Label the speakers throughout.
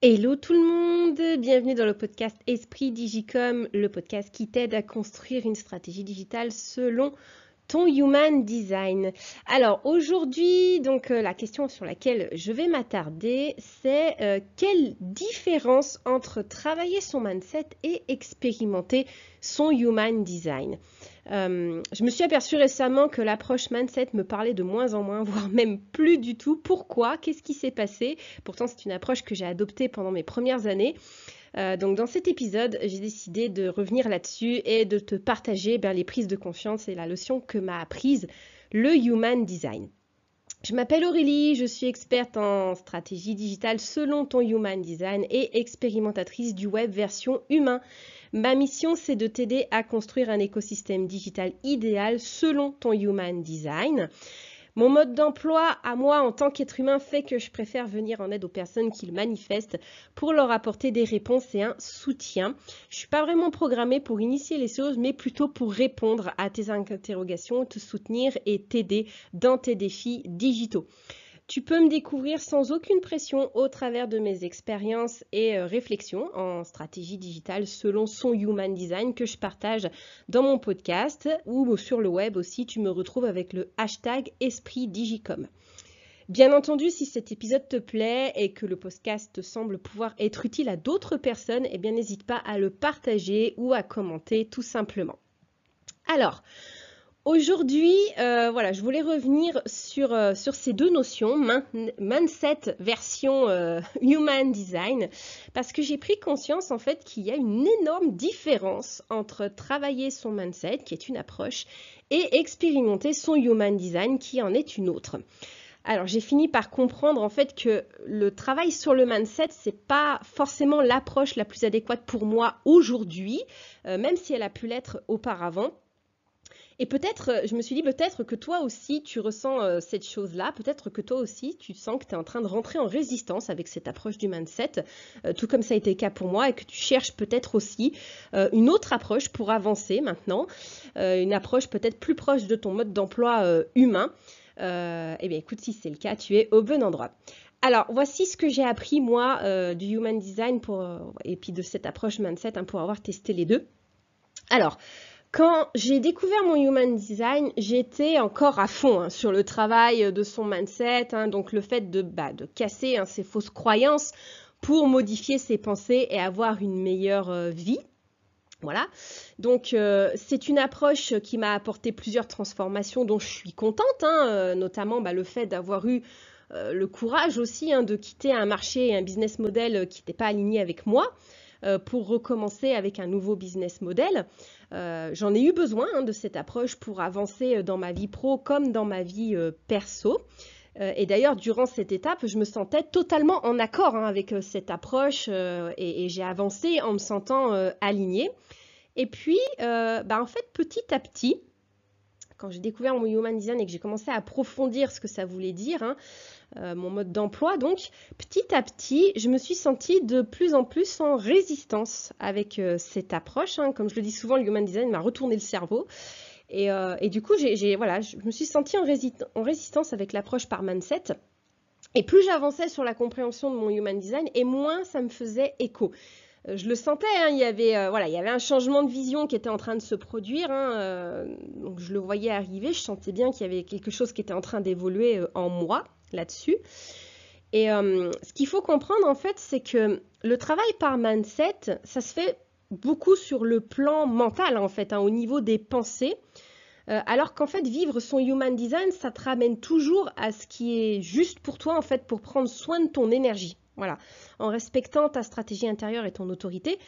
Speaker 1: Hello tout le monde, bienvenue dans le podcast Esprit Digicom, le podcast qui t'aide à construire une stratégie digitale selon ton human design. Alors aujourd'hui, donc euh, la question sur laquelle je vais m'attarder, c'est euh, quelle différence entre travailler son mindset et expérimenter son human design? Euh, je me suis aperçue récemment que l'approche mindset me parlait de moins en moins, voire même plus du tout. Pourquoi? Qu'est-ce qui s'est passé? Pourtant, c'est une approche que j'ai adoptée pendant mes premières années. Euh, donc dans cet épisode, j'ai décidé de revenir là-dessus et de te partager ben, les prises de confiance et la leçon que m'a apprise le Human Design. Je m'appelle Aurélie, je suis experte en stratégie digitale selon ton Human Design et expérimentatrice du web version humain. Ma mission, c'est de t'aider à construire un écosystème digital idéal selon ton Human Design. Mon mode d'emploi à moi en tant qu'être humain fait que je préfère venir en aide aux personnes qui le manifestent pour leur apporter des réponses et un soutien. Je ne suis pas vraiment programmée pour initier les choses, mais plutôt pour répondre à tes interrogations, te soutenir et t'aider dans tes défis digitaux. Tu peux me découvrir sans aucune pression au travers de mes expériences et euh, réflexions en stratégie digitale selon son Human Design que je partage dans mon podcast ou sur le web aussi. Tu me retrouves avec le hashtag Esprit Digicom. Bien entendu, si cet épisode te plaît et que le podcast te semble pouvoir être utile à d'autres personnes, eh bien n'hésite pas à le partager ou à commenter tout simplement. Alors, Aujourd'hui, euh, voilà, je voulais revenir sur, euh, ces deux notions, mindset version euh, human design, parce que j'ai pris conscience en fait qu'il y a une énorme différence entre travailler son mindset, qui est une approche, et expérimenter son human design, qui en est une autre. Alors j'ai fini par comprendre en fait que le travail sur le mindset c'est pas forcément l'approche la plus adéquate pour moi aujourd'hui, même si elle a pu l'être auparavant. Et peut-être, euh, je me suis dit peut-être que toi aussi tu ressens euh, cette chose-là, peut-être que toi aussi tu sens que tu es en train de rentrer en résistance avec cette approche du mindset, euh, tout comme ça a été le cas pour moi, et que tu cherches peut-être aussi une autre approche pour avancer maintenant, une approche peut-être plus proche de ton mode d'emploi humain. eh bien écoute, si c'est le cas, tu es au bon endroit. Alors, voici ce que j'ai appris moi du Human Design pour, et puis de cette approche mindset hein, pour avoir testé les deux. Alors, quand j'ai découvert mon Human Design, j'étais encore à fond hein, sur le travail de son mindset, hein, donc le fait de, bah, casser hein, ses fausses croyances pour modifier ses pensées et avoir une meilleure euh, vie. Voilà, donc euh, c'est une approche qui m'a apporté plusieurs transformations dont je suis contente, euh, notamment bah, le fait d'avoir eu le courage aussi de quitter un marché et un business model qui n'était pas aligné avec moi. Euh, pour recommencer avec un nouveau business model. Euh, j'en ai eu besoin hein, de cette approche pour avancer dans ma vie pro comme dans ma vie euh, perso. Et d'ailleurs, durant cette étape, je me sentais totalement en accord hein, avec cette approche et, j'ai avancé en me sentant alignée. Et puis, bah, en fait, petit à petit, quand j'ai découvert mon Human Design et que j'ai commencé à approfondir ce que ça voulait dire, hein, euh, mon mode d'emploi. Donc, petit à petit, je me suis sentie de plus en plus en résistance avec euh, cette approche. Hein. Comme je le dis souvent, le Human Design m'a retourné le cerveau. Et, euh, du coup, voilà, je me suis sentie en, en résistance avec l'approche par mindset. Et plus j'avançais sur la compréhension de mon Human Design, et moins ça me faisait écho je le sentais, hein, il, y avait, voilà, il y avait un changement de vision qui était en train de se produire. Hein, donc je le voyais arriver, je sentais bien qu'il y avait quelque chose qui était en train d'évoluer en moi là-dessus. Et euh, ce qu'il faut comprendre en fait, c'est que le travail par mindset, ça se fait beaucoup sur le plan mental en fait, hein, au niveau des pensées. Euh, alors qu'en fait, vivre son human design, ça te ramène toujours à ce qui est juste pour toi en fait, pour prendre soin de ton énergie. Voilà, en respectant ta stratégie intérieure et ton autorité.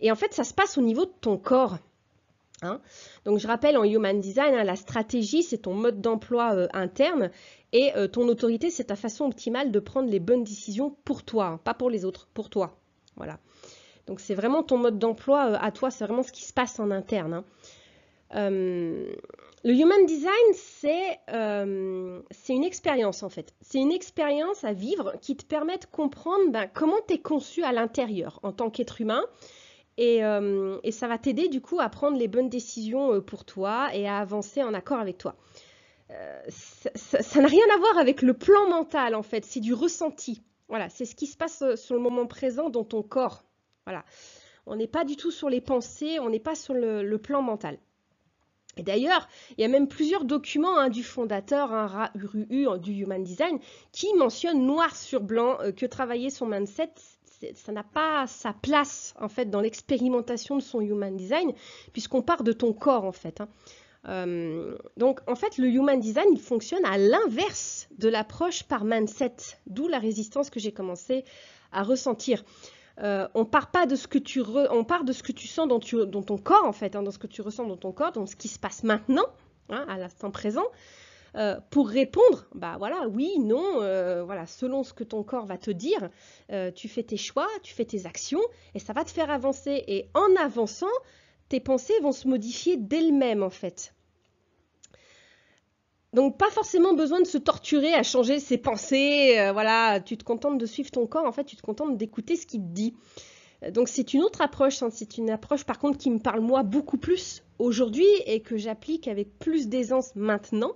Speaker 1: Et en fait, ça se passe au niveau de ton corps. Hein. Donc je rappelle en Human Design, hein, la stratégie c'est ton mode d'emploi euh, interne et euh, ton autorité c'est ta façon optimale de prendre les bonnes décisions pour toi, hein, pas pour les autres, pour toi. Voilà. Donc c'est vraiment ton mode d'emploi euh, à toi, c'est vraiment ce qui se passe en interne. Le Human Design c'est une expérience en fait. C'est une expérience à vivre qui te permet de comprendre ben, comment tu es conçu à l'intérieur en tant qu'être humain euh, et, ça va t'aider du coup à prendre les bonnes décisions euh, pour toi et à avancer en accord avec toi. Euh, ça n'a rien à voir avec le plan mental en fait, c'est du ressenti. Voilà, c'est ce qui se passe sur le moment présent dans ton corps. Voilà. On n'est pas du tout sur les pensées, on n'est pas sur le, plan mental. Et d'ailleurs, il y a même plusieurs documents hein, du fondateur, hein, RUU du Human Design, qui mentionnent noir sur blanc euh, que travailler son mindset, ça n'a pas sa place en fait dans l'expérimentation de son Human Design, puisqu'on part de ton corps en fait. Hein. Euh, donc en fait, le Human Design, il fonctionne à l'inverse de l'approche par mindset, d'où la résistance que j'ai commencé à ressentir. Euh, on part pas de ce que tu de ce que tu sens dans, ton corps en fait, hein, dans ce que tu ressens dans ton corps, dans ce qui se passe maintenant, hein, à l'instant présent, euh, pour répondre, bah voilà, oui, non, euh, voilà, selon ce que ton corps va te dire, tu fais tes choix, tu fais tes actions, et ça va te faire avancer. Et en avançant, tes pensées vont se modifier d'elles-mêmes en fait. Donc pas forcément besoin de se torturer à changer ses pensées, euh, voilà, tu te contentes de suivre ton corps, en fait tu te contentes d'écouter ce qu'il te dit. Euh, donc c'est une autre approche, hein. c'est une approche par contre qui me parle moi beaucoup plus aujourd'hui et que j'applique avec plus d'aisance maintenant.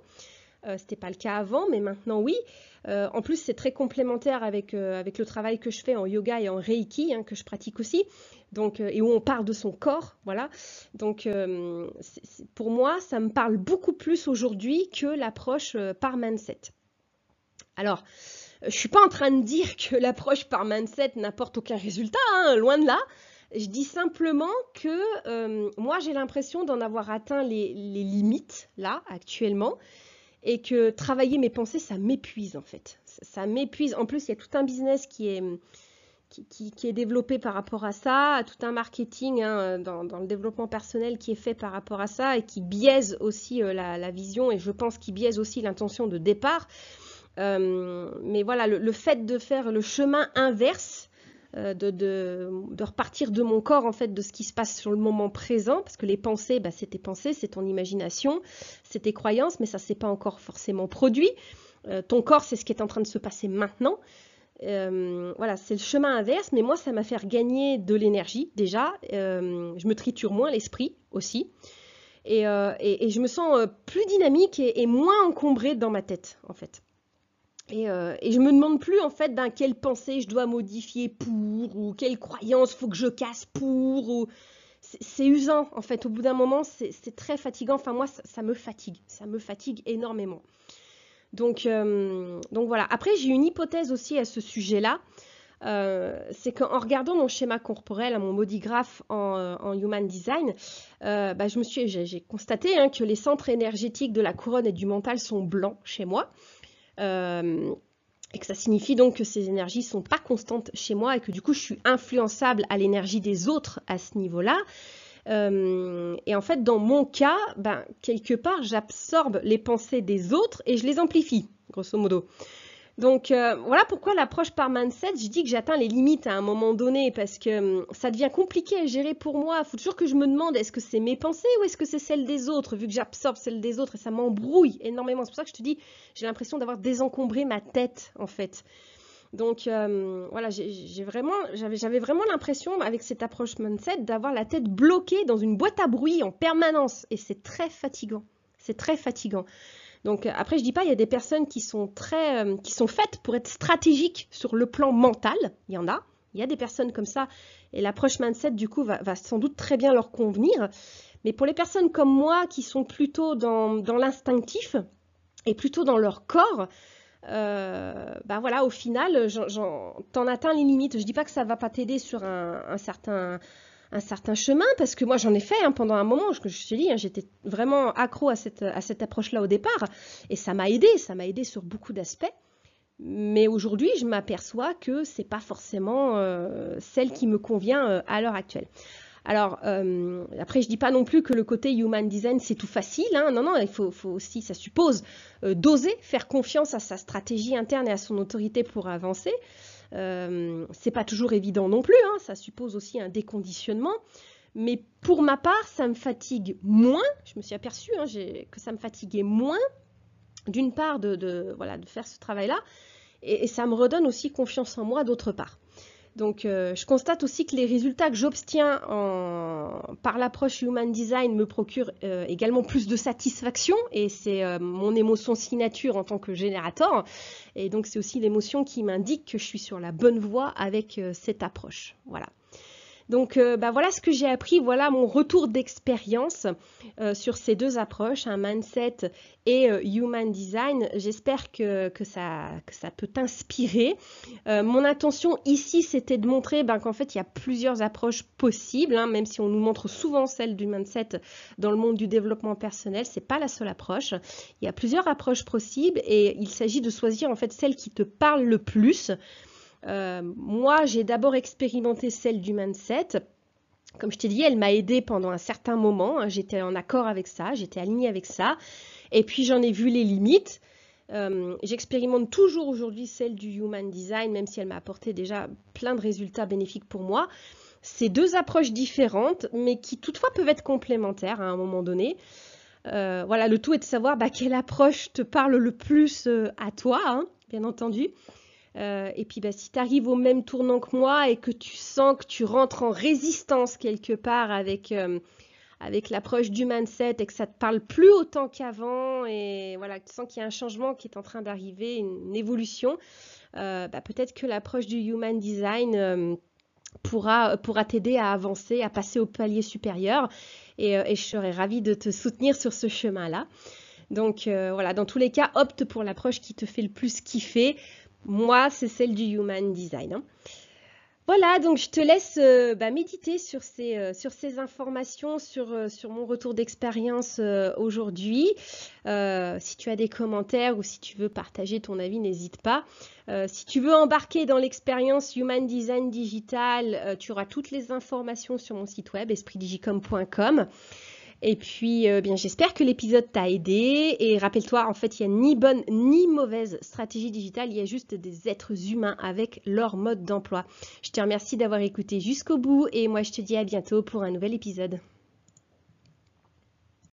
Speaker 1: Euh, Ce n'était pas le cas avant, mais maintenant oui. En plus, c'est très complémentaire avec, avec le travail que je fais en yoga et en reiki, hein, que je pratique aussi donc, euh, et où on parle de son corps, voilà. Donc, euh, pour moi, ça me parle beaucoup plus aujourd'hui que l'approche euh, par mindset. Alors, je suis pas en train de dire que l'approche par mindset n'apporte aucun résultat, hein, loin de là. Je dis simplement que moi, j'ai l'impression d'en avoir atteint les, limites, là, actuellement, et que travailler mes pensées, ça m'épuise, en fait. ça m'épuise. En plus, il y a tout un business qui est qui, est développé par rapport à ça, tout un marketing hein, dans, le développement personnel qui est fait par rapport à ça et qui biaise aussi euh, la, vision et je pense qu'il biaise aussi l'intention de départ. Euh, mais voilà, le, fait de faire le chemin inverse, euh, de, repartir de mon corps en fait, de ce qui se passe sur le moment présent, parce que les pensées, bah, c'est tes pensées, c'est ton imagination, c'est tes croyances, mais ça s'est pas encore forcément produit. ton corps, c'est ce qui est en train de se passer maintenant. Euh, voilà, c'est le chemin inverse, mais moi, ça m'a fait gagner de l'énergie déjà. Euh, je me triture moins l'esprit aussi. Et, euh, je me sens plus dynamique et, moins encombrée dans ma tête, en fait. Et, je me demande plus, en fait, dans quelle pensée je dois modifier pour, ou quelle croyance faut que je casse pour, ou... C'est usant, en fait. Au bout d'un moment, c'est très fatigant. Enfin, moi, ça me fatigue. Ça me fatigue énormément. Donc, euh, donc voilà. Après, j'ai une hypothèse aussi à ce sujet-là. Euh, c'est qu'en regardant mon schéma corporel, mon modigraphe en, euh, Human Design, bah, j'ai, constaté hein, que les centres énergétiques de la couronne et du mental sont blancs chez moi. Et que ça signifie donc que ces énergies sont pas constantes chez moi et que du coup je suis influençable à l'énergie des autres à ce niveau-là. Euh, et en fait, dans mon cas, ben, quelque part, j'absorbe les pensées des autres et je les amplifie, grosso modo. Donc euh, voilà pourquoi l'approche par mindset, je dis que j'atteins les limites à un moment donné parce que hum, ça devient compliqué à gérer pour moi. Il faut toujours que je me demande est-ce que c'est mes pensées ou est-ce que c'est celles des autres, vu que j'absorbe celles des autres et ça m'embrouille énormément. C'est pour ça que je te dis, j'ai l'impression d'avoir désencombré ma tête en fait. Donc euh, voilà, j'avais vraiment l'impression avec cette approche mindset d'avoir la tête bloquée dans une boîte à bruit en permanence et c'est très fatigant. C'est très fatigant. Donc après, je dis pas, il y a des personnes qui sont très, euh, qui sont faites pour être stratégiques sur le plan mental. Il y en a. Il y a des personnes comme ça et l'approche mindset du coup va, sans doute très bien leur convenir. Mais pour les personnes comme moi qui sont plutôt dans, dans l'instinctif et plutôt dans leur corps, euh, bah voilà, au final, t'en atteins les limites. Je dis pas que ça va pas t'aider sur un, certain, un certain chemin, parce que moi j'en ai fait hein, pendant un moment, je, je te dis, hein, j'étais vraiment accro à cette, à cette approche-là au départ, et ça m'a aidé, ça m'a aidé sur beaucoup d'aspects. Mais aujourd'hui, je m'aperçois que c'est pas forcément euh, celle qui me convient euh, à l'heure actuelle. Alors, euh, après, je dis pas non plus que le côté human design, c'est tout facile. Hein. Non, non, il faut, aussi, ça suppose, d'oser faire confiance à sa stratégie interne et à son autorité pour avancer. Euh, c'est pas toujours évident non plus. Hein. Ça suppose aussi un déconditionnement. Mais pour ma part, ça me fatigue moins. Je me suis aperçue hein, que ça me fatiguait moins, d'une part, de, faire ce travail-là. Et ça me redonne aussi confiance en moi, d'autre part. Donc, euh, je constate aussi que les résultats que j'obtiens par l'approche Human Design me procurent euh, également plus de satisfaction et c'est euh, mon émotion signature en tant que générateur. Et donc, c'est aussi l'émotion qui m'indique que je suis sur la bonne voie avec cette approche. Voilà. Donc euh, bah, voilà ce que j'ai appris, voilà mon retour d'expérience euh, sur ces deux approches, un mindset et euh, human design. J'espère que, ça, peut t'inspirer. mon intention ici, c'était de montrer ben, qu'en fait, il y a plusieurs approches possibles, hein, même si on nous montre souvent celle du mindset dans le monde du développement personnel, c'est pas la seule approche. Il y a plusieurs approches possibles et il s'agit de choisir en fait celle qui te parle le plus. Euh, moi, j'ai d'abord expérimenté celle du mindset. Comme je t'ai dit, elle m'a aidé pendant un certain moment. Hein. J'étais en accord avec ça, j'étais alignée avec ça. Et puis j'en ai vu les limites. Euh, j'expérimente toujours aujourd'hui celle du Human Design, même si elle m'a apporté déjà plein de résultats bénéfiques pour moi. C'est deux approches différentes, mais qui toutefois peuvent être complémentaires à un moment donné. Euh, voilà, le tout est de savoir bah, quelle approche te parle le plus à toi, hein, bien entendu. Euh, et puis bah, si tu arrives au même tournant que moi et que tu sens que tu rentres en résistance quelque part avec, euh, avec l'approche du mindset et que ça te parle plus autant qu'avant et voilà, que tu sens qu'il y a un changement qui est en train d'arriver, une, évolution, euh, bah, peut-être que l'approche du human design pourra, t'aider à avancer, à passer au palier supérieur et je serais ravie de te soutenir sur ce chemin-là. Donc voilà, dans tous les cas, opte pour l'approche qui te fait le plus kiffer. Moi, c'est celle du Human Design. Hein. Voilà, donc je te laisse euh, bah, méditer sur ces, euh, sur ces informations, sur, euh, sur mon retour d'expérience aujourd'hui. si tu as des commentaires ou si tu veux partager ton avis, n'hésite pas. si tu veux embarquer dans l'expérience Human Design Digital, tu auras toutes les informations sur mon site web espritdigicom.com. Et puis, euh, bien, j'espère que l'épisode t'a aidé. Et rappelle-toi, en fait, il n'y a ni bonne ni mauvaise stratégie digitale. Il y a juste des êtres humains avec leur mode d'emploi. Je te remercie d'avoir écouté jusqu'au bout. Et moi, je te dis à bientôt pour un nouvel épisode.